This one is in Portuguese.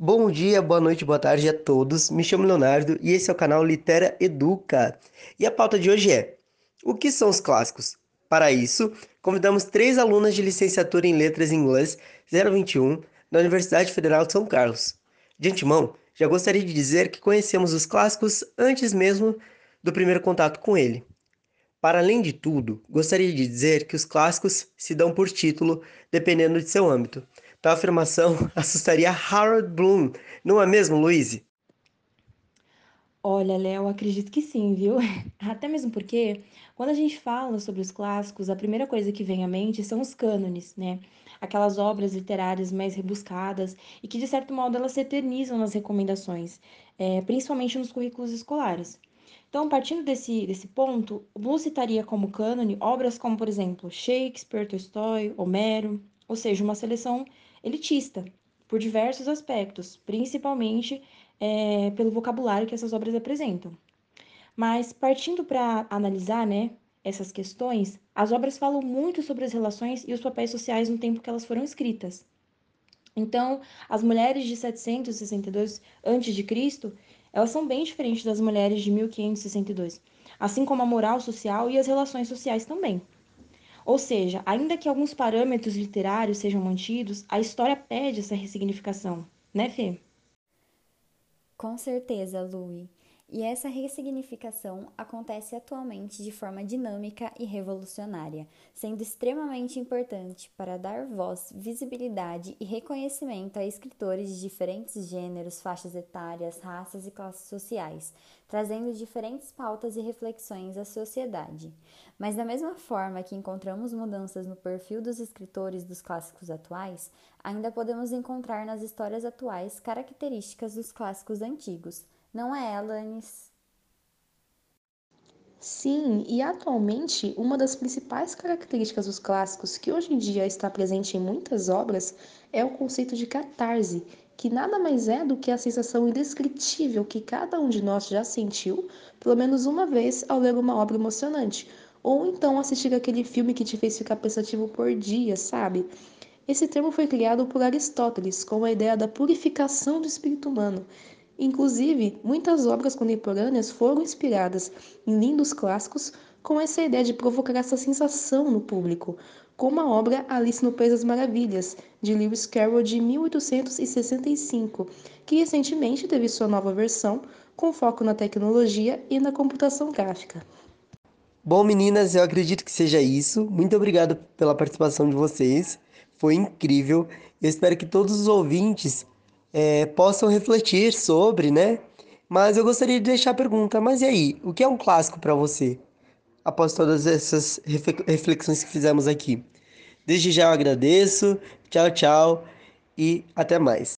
Bom dia, boa noite, boa tarde a todos. Me chamo Leonardo e esse é o canal Litera Educa. E a pauta de hoje é: O que são os clássicos? Para isso, convidamos três alunas de licenciatura em Letras em Inglês 021 da Universidade Federal de São Carlos. De antemão, já gostaria de dizer que conhecemos os clássicos antes mesmo do primeiro contato com ele. Para além de tudo, gostaria de dizer que os clássicos se dão por título, dependendo de seu âmbito. Tal afirmação assustaria Harold Bloom, não é mesmo, Luíse? Olha, Léo, acredito que sim, viu? Até mesmo porque, quando a gente fala sobre os clássicos, a primeira coisa que vem à mente são os cânones, né? Aquelas obras literárias mais rebuscadas e que, de certo modo, elas se eternizam nas recomendações, é, principalmente nos currículos escolares. Então, partindo desse, desse ponto, o Bloom citaria como cânone obras como, por exemplo, Shakespeare, Tolstói, Homero, ou seja, uma seleção elitista, por diversos aspectos, principalmente é, pelo vocabulário que essas obras apresentam. Mas, partindo para analisar né, essas questões, as obras falam muito sobre as relações e os papéis sociais no tempo que elas foram escritas. Então, as mulheres de 762 a.C., elas são bem diferentes das mulheres de 1562, assim como a moral social e as relações sociais também. Ou seja, ainda que alguns parâmetros literários sejam mantidos, a história pede essa ressignificação, né, Fê? Com certeza, Louie. E essa ressignificação acontece atualmente de forma dinâmica e revolucionária, sendo extremamente importante para dar voz, visibilidade e reconhecimento a escritores de diferentes gêneros, faixas etárias, raças e classes sociais, trazendo diferentes pautas e reflexões à sociedade. Mas, da mesma forma que encontramos mudanças no perfil dos escritores dos clássicos atuais, ainda podemos encontrar nas histórias atuais características dos clássicos antigos não é, Alanis? Sim, e atualmente uma das principais características dos clássicos que hoje em dia está presente em muitas obras é o conceito de catarse, que nada mais é do que a sensação indescritível que cada um de nós já sentiu, pelo menos uma vez, ao ler uma obra emocionante, ou então assistir aquele filme que te fez ficar pensativo por dias, sabe? Esse termo foi criado por Aristóteles com a ideia da purificação do espírito humano, Inclusive, muitas obras contemporâneas foram inspiradas em lindos clássicos com essa ideia de provocar essa sensação no público, como a obra Alice no País das Maravilhas, de Lewis Carroll de 1865, que recentemente teve sua nova versão com foco na tecnologia e na computação gráfica. Bom, meninas, eu acredito que seja isso. Muito obrigado pela participação de vocês. Foi incrível. Eu espero que todos os ouvintes é, possam refletir sobre, né? Mas eu gostaria de deixar a pergunta: mas e aí, o que é um clássico para você? Após todas essas reflexões que fizemos aqui. Desde já eu agradeço, tchau, tchau e até mais.